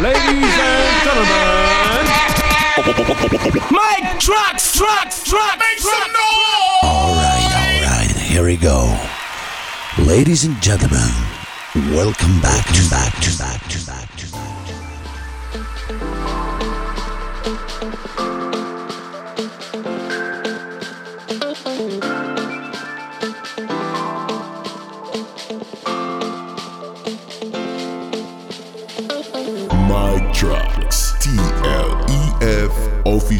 Ladies and gentlemen, Mike Trucks, Trucks, Trucks, make some noise! All right, all right, here we go. Ladies and gentlemen, welcome back to back to back to back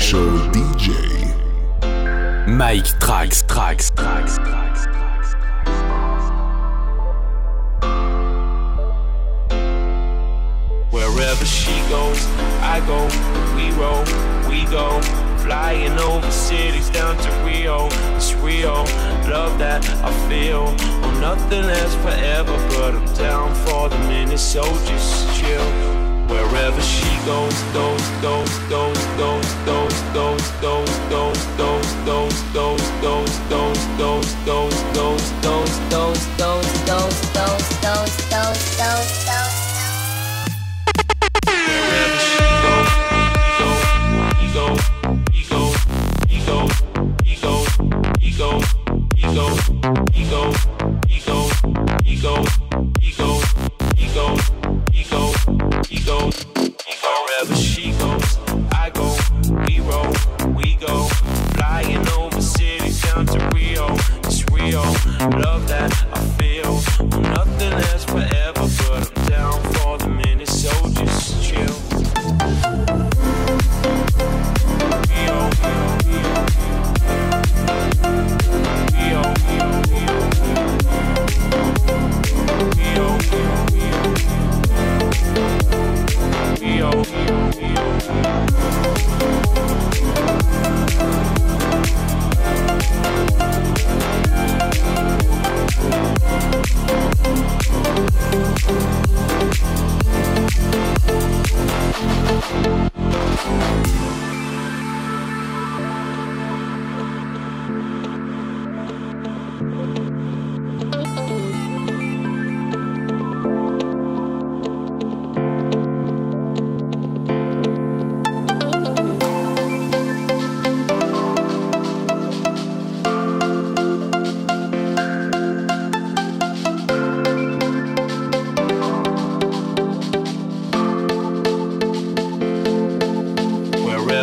official DJ. Mike Trax, Trax, Trax. Wherever she goes, I go, we roll, we go. Flying over cities down to Rio, it's real. Love that I feel. Oh, nothing lasts forever, but I'm down for the minute, so just chill. Wherever she goes, goes, goes, goes,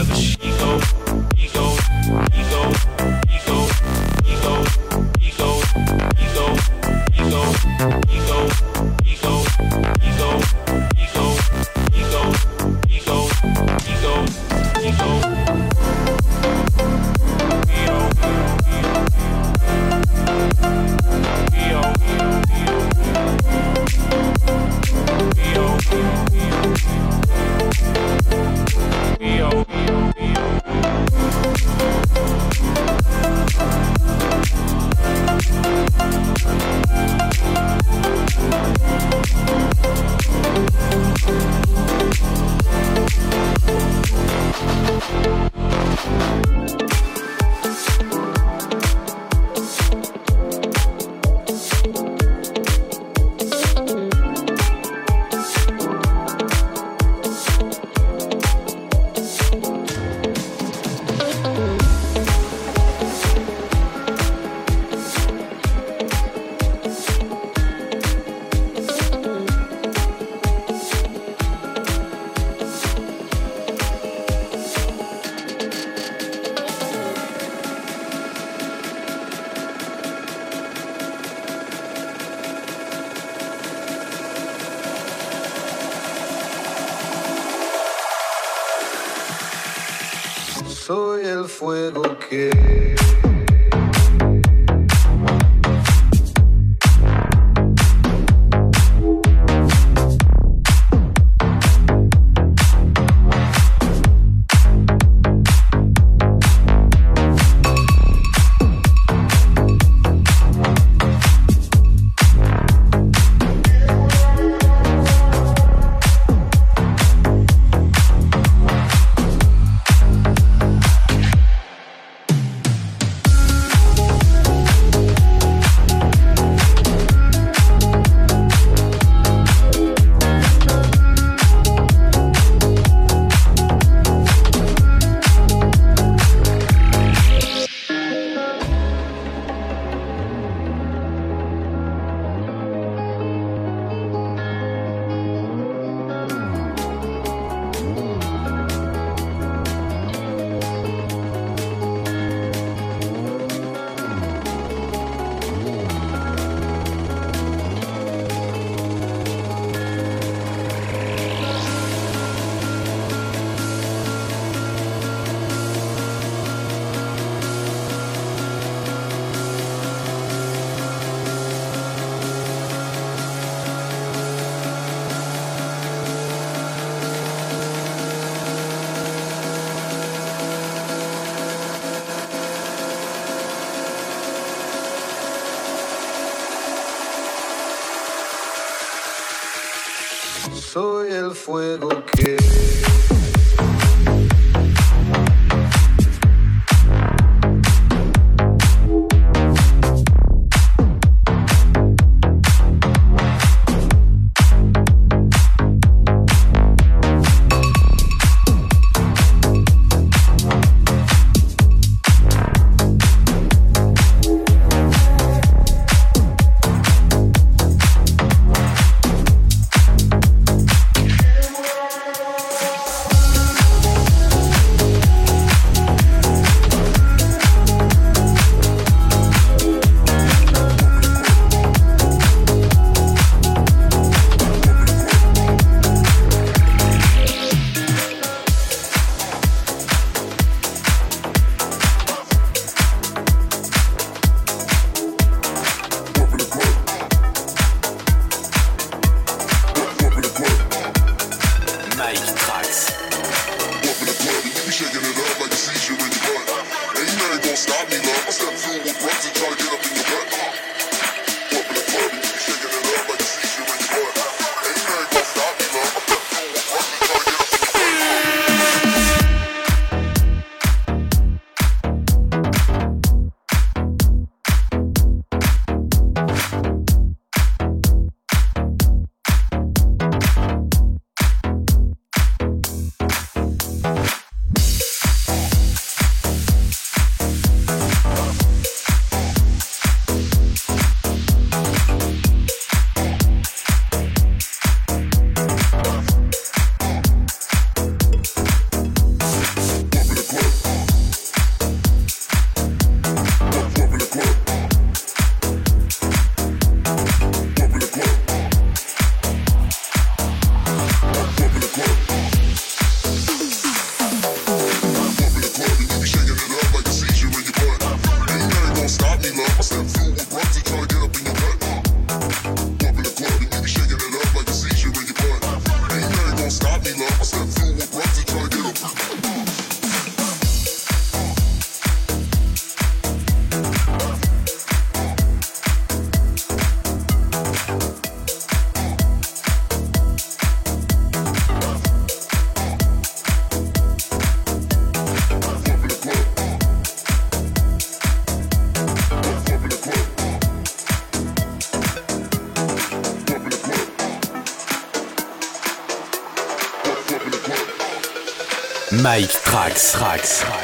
lavish. Fuego que Mike Trax.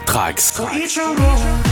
Trax.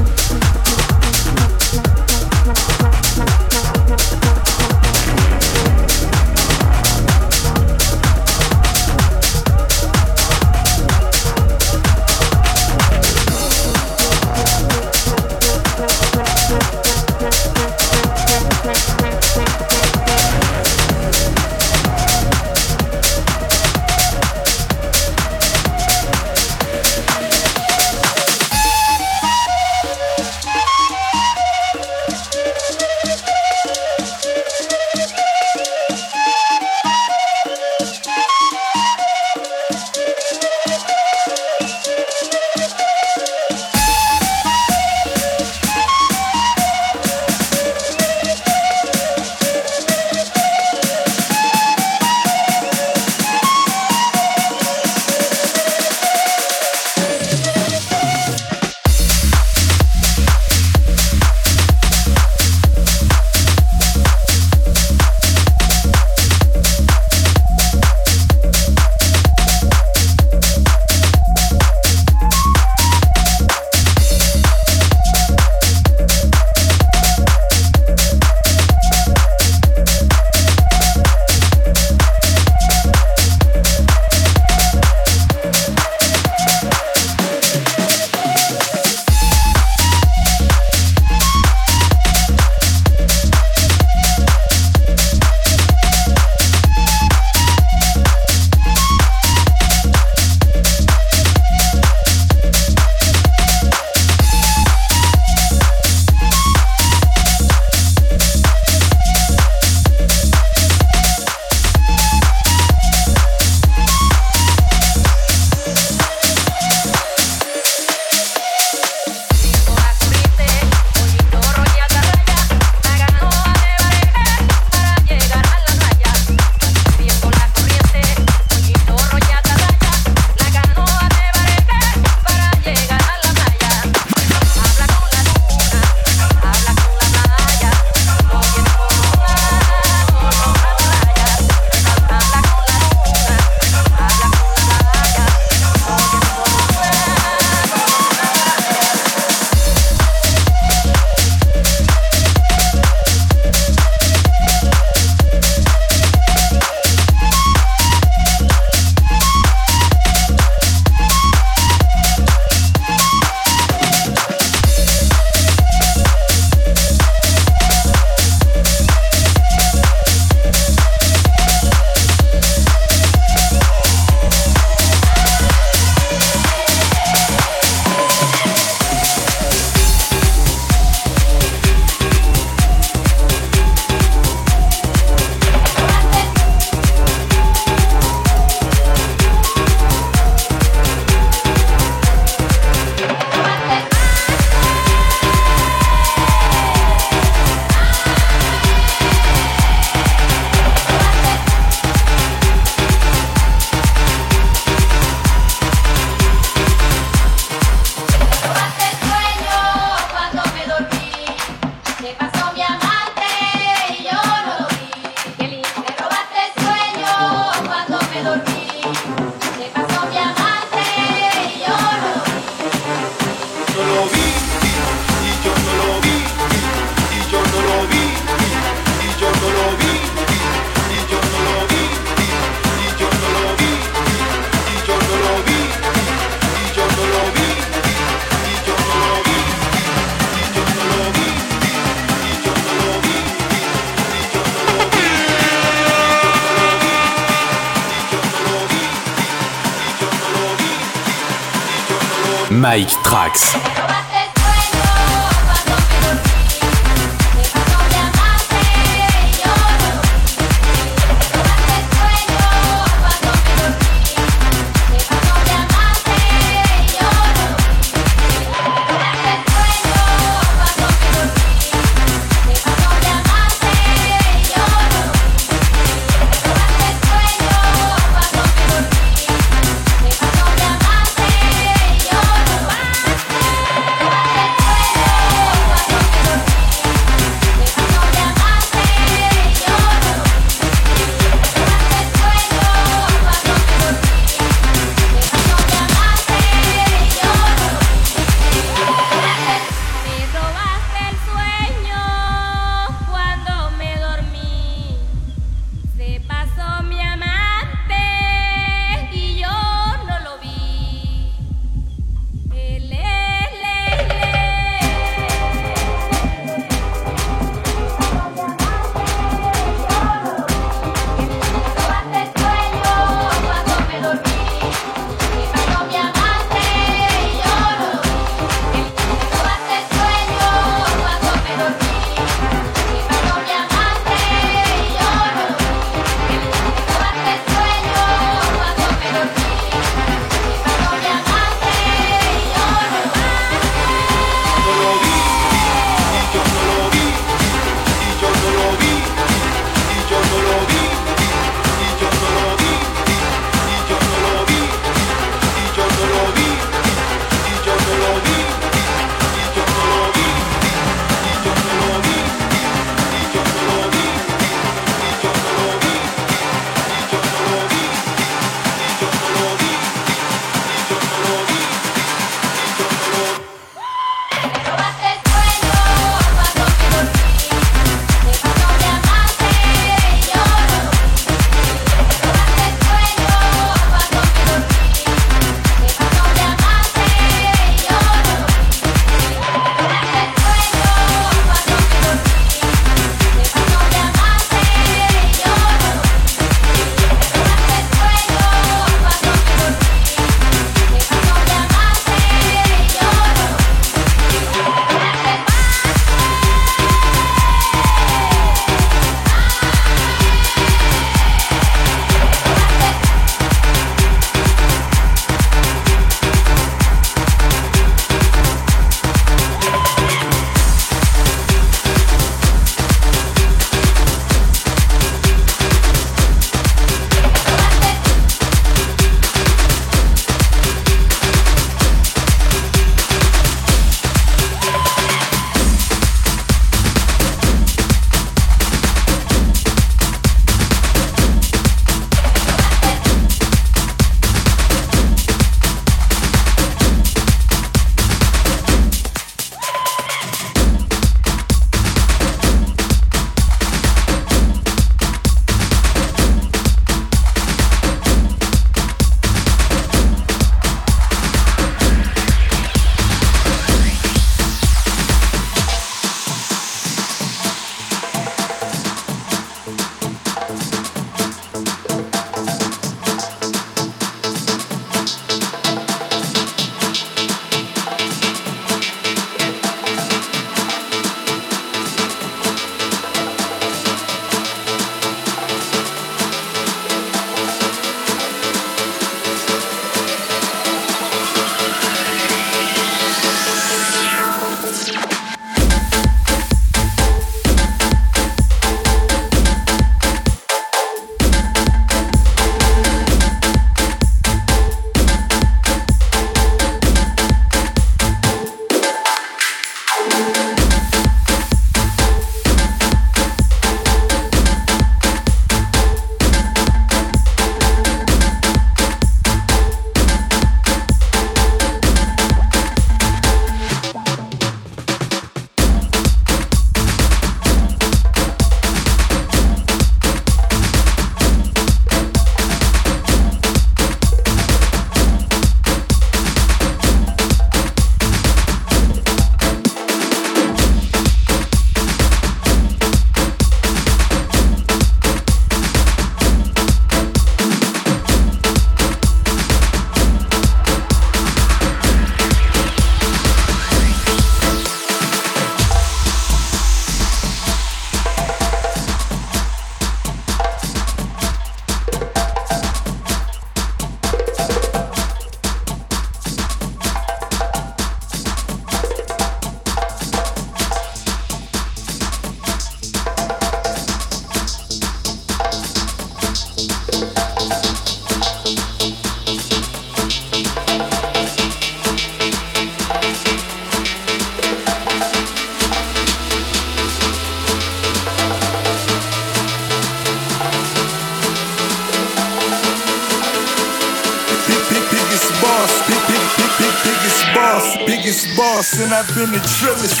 And I've been the trillest.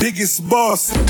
Biggest boss.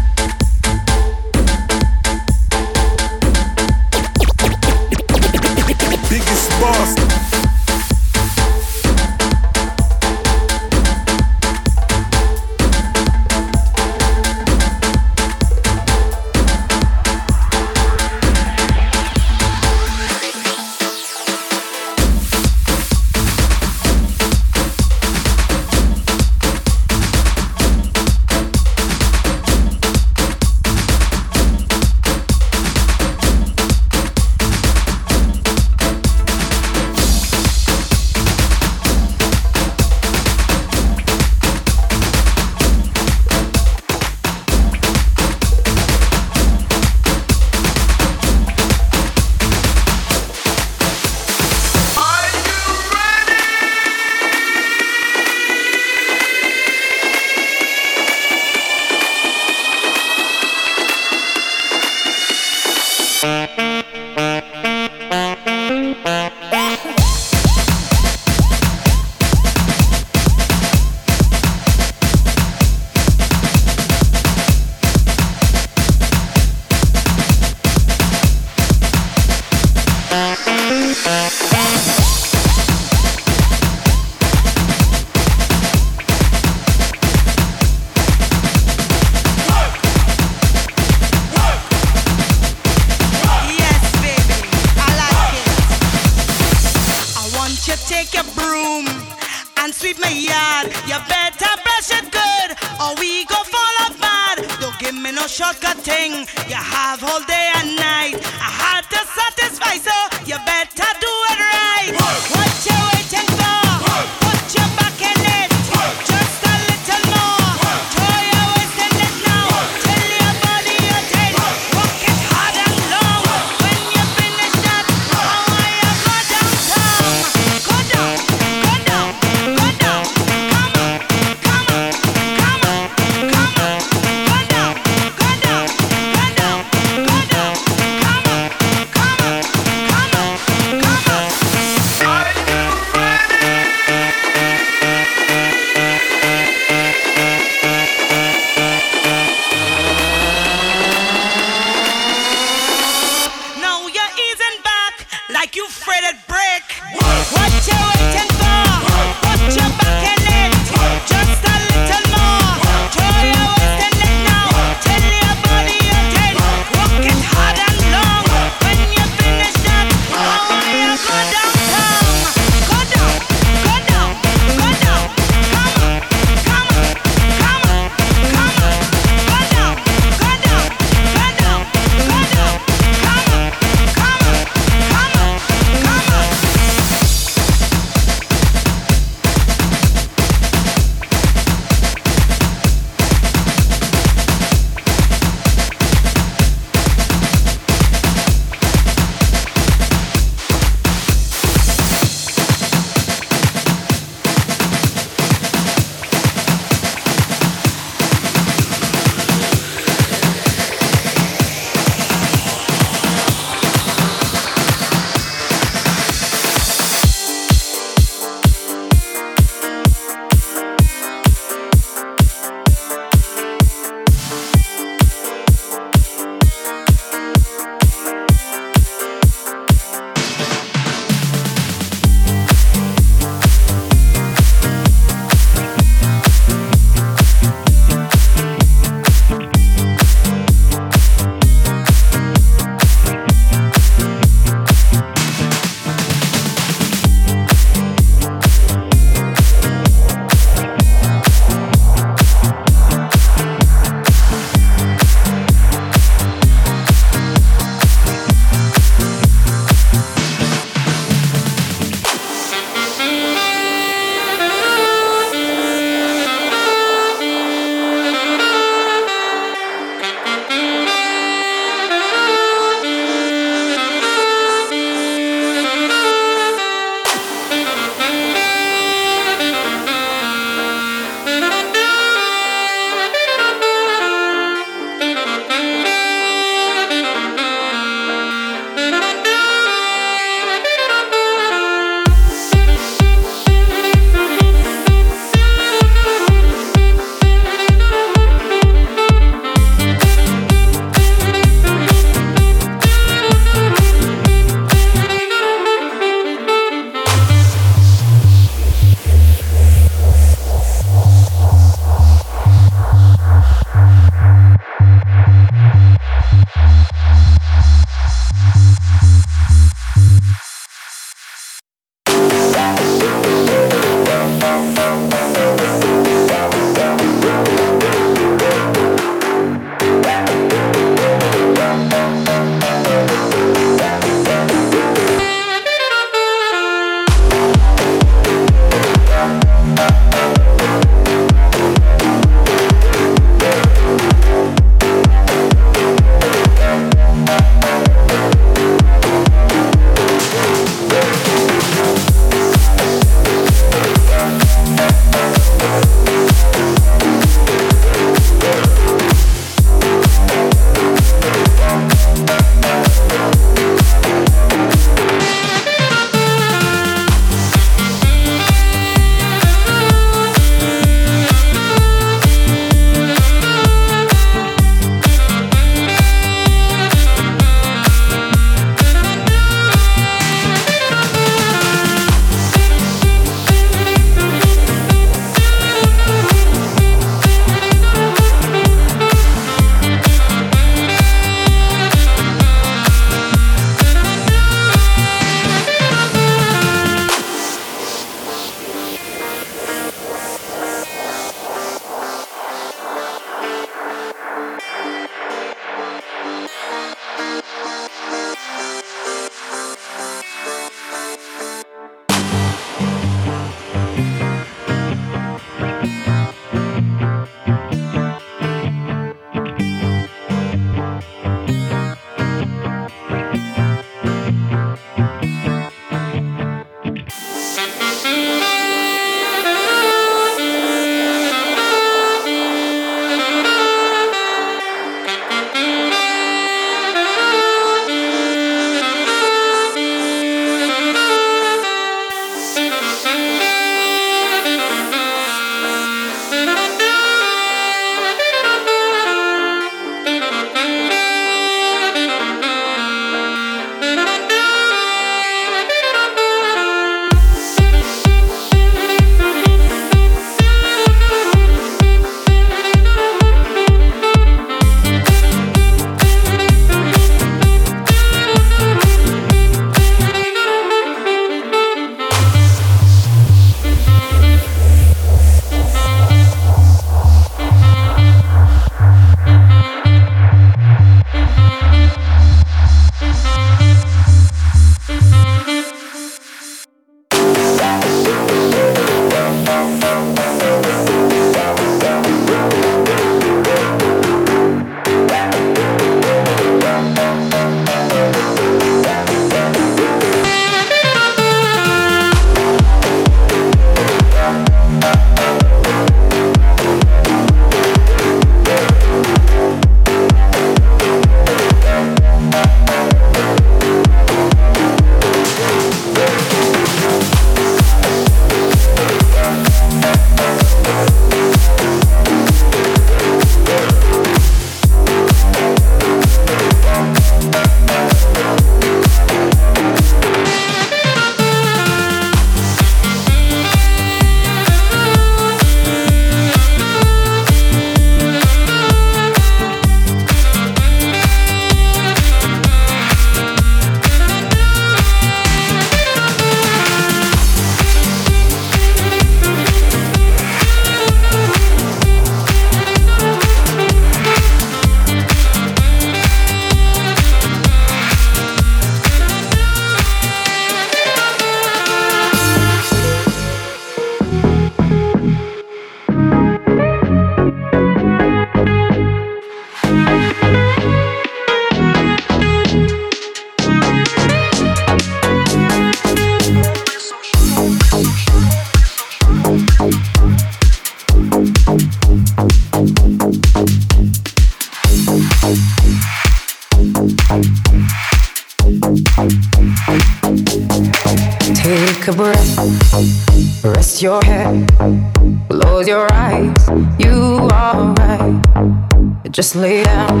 Just lay down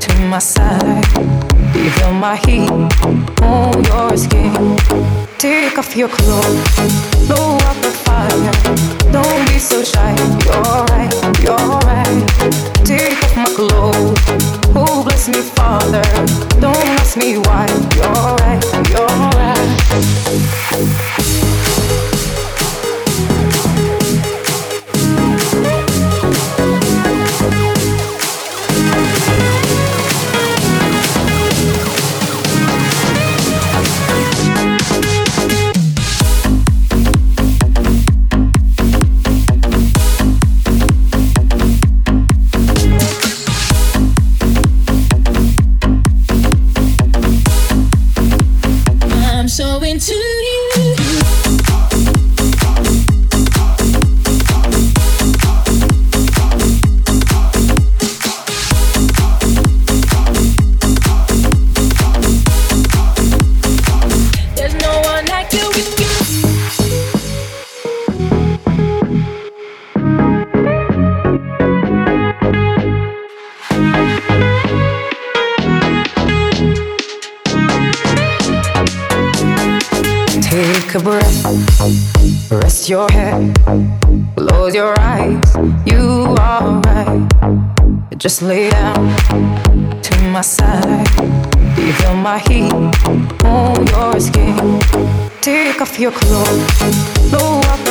to my side. You feel my heat on your skin. Take off your clothes, blow up the fire. Don't be so shy. You're right, you're right. Take off my clothes. Oh, bless me, Father. Don't ask me why. You're right, you're right. Just lay down to my side. You feel my heat on your skin? Take off your clothes, blow up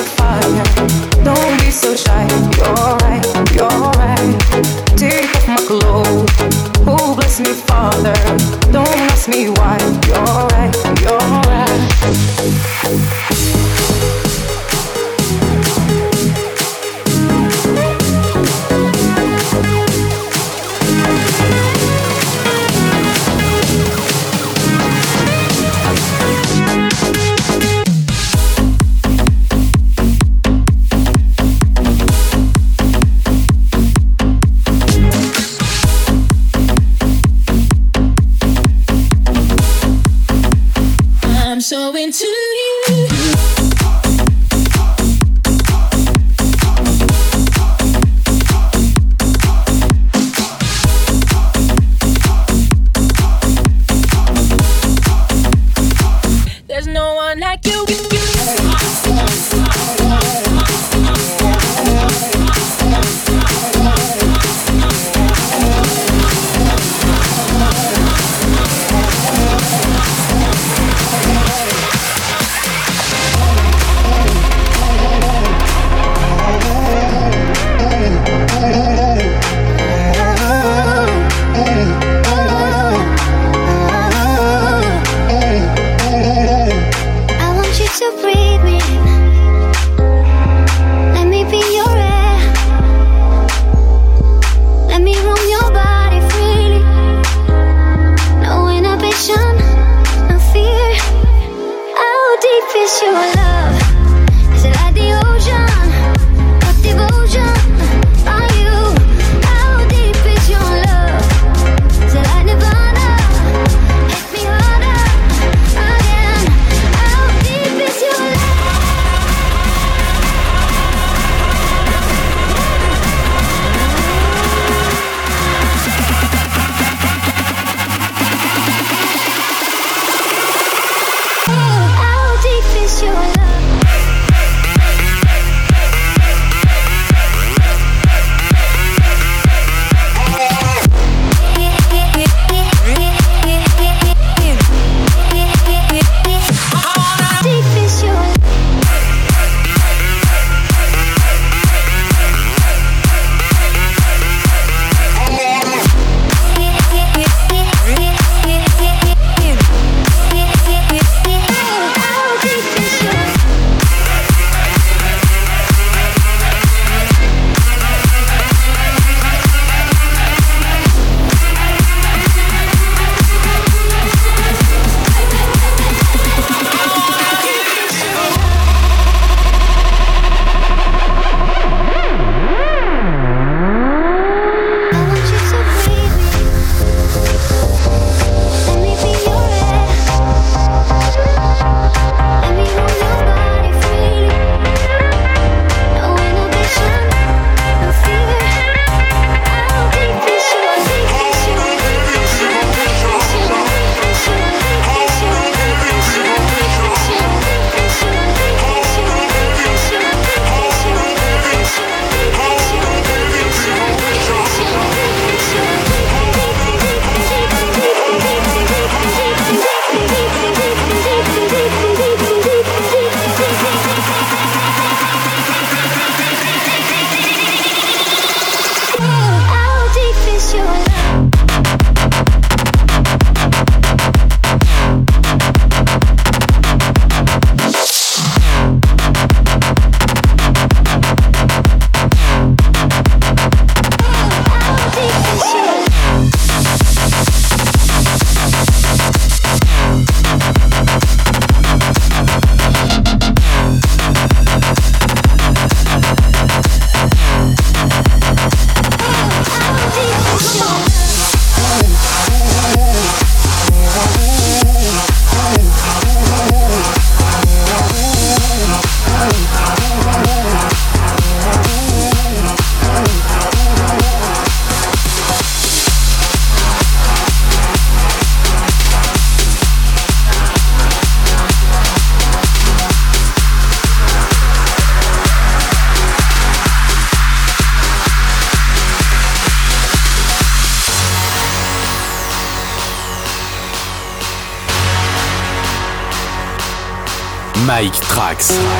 Mike